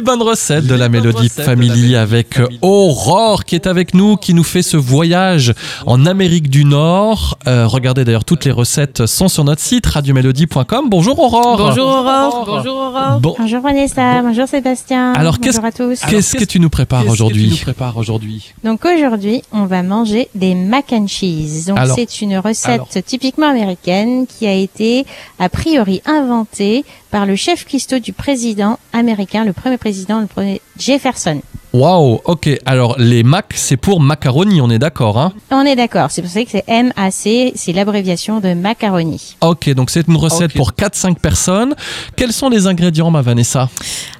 Les bonnes recettes de la Mélodie Family avec Aurore qui est avec nous, qui nous fait ce voyage en Amérique du Nord. Euh, regardez d'ailleurs, toutes les recettes sont sur notre site radiomélodie.com. Bonjour Aurore. Bonjour Aurore. Bonjour Aurore. Bon, Bonjour Vanessa, bonjour Sébastien. Alors, bonjour à tous. qu'est-ce que tu nous prépares aujourd'hui prépares aujourd'hui? Donc aujourd'hui, on va manger des mac and cheese. Donc Alors- c'est une recette alors- typiquement américaine qui a été a priori inventée par le chef cuistot du président américain, le premier président, le premier Jefferson. Waouh, ok. Alors les mac, c'est pour macaroni, on est d'accord, hein? On est d'accord, c'est pour ça que c'est MAC, c'est l'abréviation de macaroni. Ok, donc c'est une recette pour 4-5 personnes. Quels sont les ingrédients, ma Vanessa?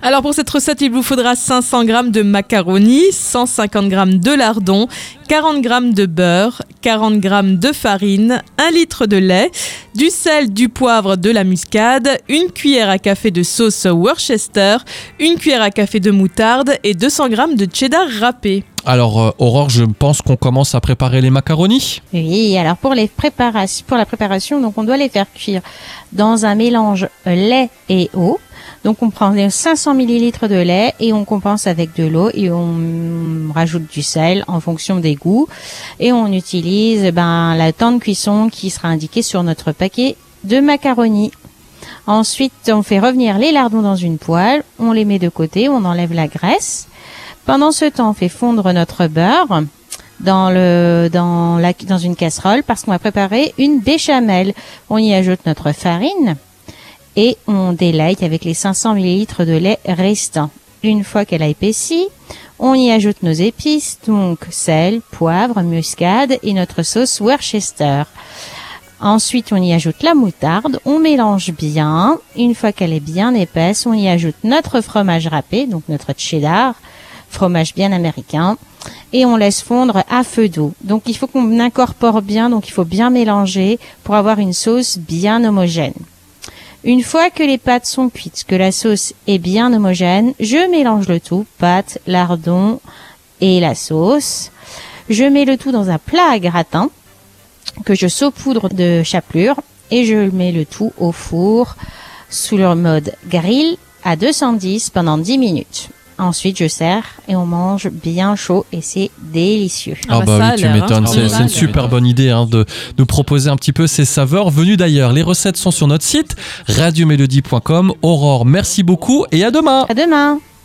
Alors pour cette recette, il vous faudra 500 g de macaroni, 150 g de lardon, 40 g de beurre, 40 g de farine, 1 litre de lait, du sel, du poivre, de la muscade, une cuillère à café de sauce Worcester, une cuillère à café de moutarde et 200 g de cheddar râpé. Alors euh, Aurore, je pense qu'on commence à préparer les macaronis. Oui, alors pour les préparations, pour la préparation, donc on doit les faire cuire dans un mélange euh, lait et eau. Donc on prend les 500 millilitres de lait et on compense avec de l'eau et on rajoute du sel en fonction des goûts et on utilise eh ben la temps de cuisson qui sera indiquée sur notre paquet de macaroni. Ensuite, on fait revenir les lardons dans une poêle, on les met de côté, on enlève la graisse. Pendant ce temps, on fait fondre notre beurre dans le dans la dans une casserole parce qu'on va préparer une béchamel. On y ajoute notre farine et on délaye avec les 500 millilitres de lait restants. Une fois qu'elle a épaissi, on y ajoute nos épices, donc sel, poivre, muscade et notre sauce Worcester. Ensuite, on y ajoute la moutarde, on mélange bien. Une fois qu'elle est bien épaisse, on y ajoute notre fromage râpé, donc notre cheddar, fromage bien américain, et on laisse fondre à feu d'eau. Donc il faut qu'on incorpore bien, donc il faut bien mélanger pour avoir une sauce bien homogène. Une fois que les pâtes sont cuites, que la sauce est bien homogène, je mélange le tout, pâtes, lardons et la sauce. Je mets le tout dans un plat à gratin que je saupoudre de chapelure et je mets le tout au four sous le mode grill à 210 pendant 10 minutes. Ensuite, je sers et on mange bien chaud et c'est délicieux. Ah bah ça a oui, tu hein. m'étonnes. Ah C'est bah une super bonne idée hein, de nous proposer un petit peu ces saveurs venues d'ailleurs. Les recettes sont sur notre site radiomélodie.com. Aurore, merci beaucoup et à demain. À demain!